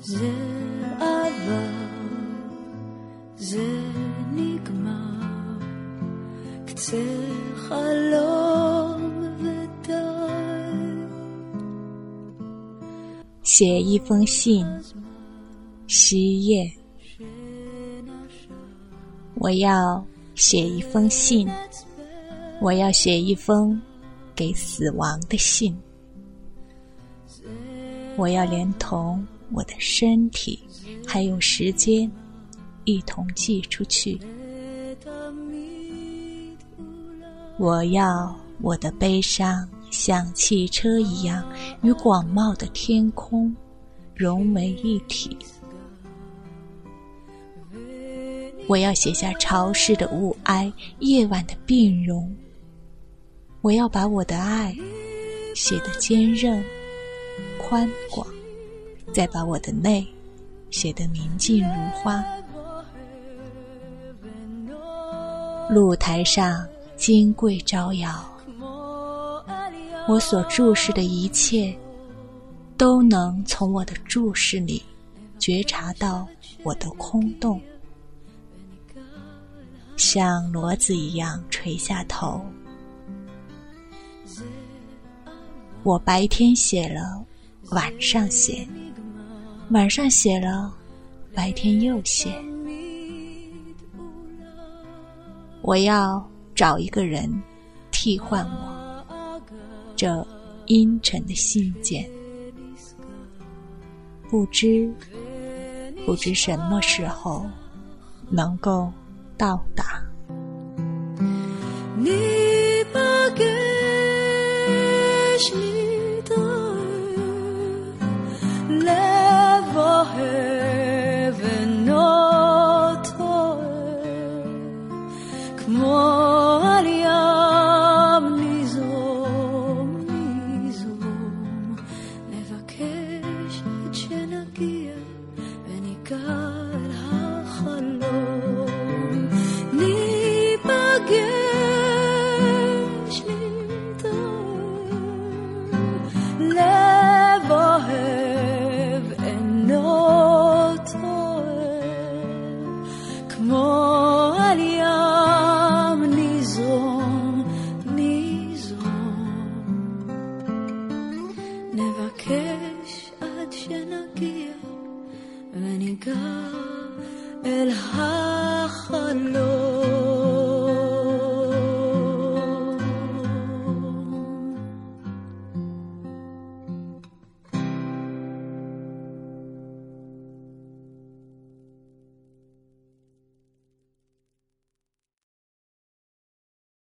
זה עבר, זה נגמר, קצה חלום ודי. 写一封信，十页。我要写一封信，我要写一封给死亡的信。我要连同 我的身体还有时间一同寄出去。我要我的悲伤像汽车一样与广袤的天空融为一体。我要写下潮湿的雾霭，夜晚的病容。我要把我的爱写得坚韧、宽广，再把我的泪写得明净如花。露台上金桂招摇，我所注视的一切，都能从我的注视里觉察到我的空洞。像骡子一样垂下头。我白天写了，晚上写，晚上写了，白天又写。我要找一个人替换我这阴沉的信件。不知不知什么时候能够到达。Allah. עד שנגיע וניגע אל החיים.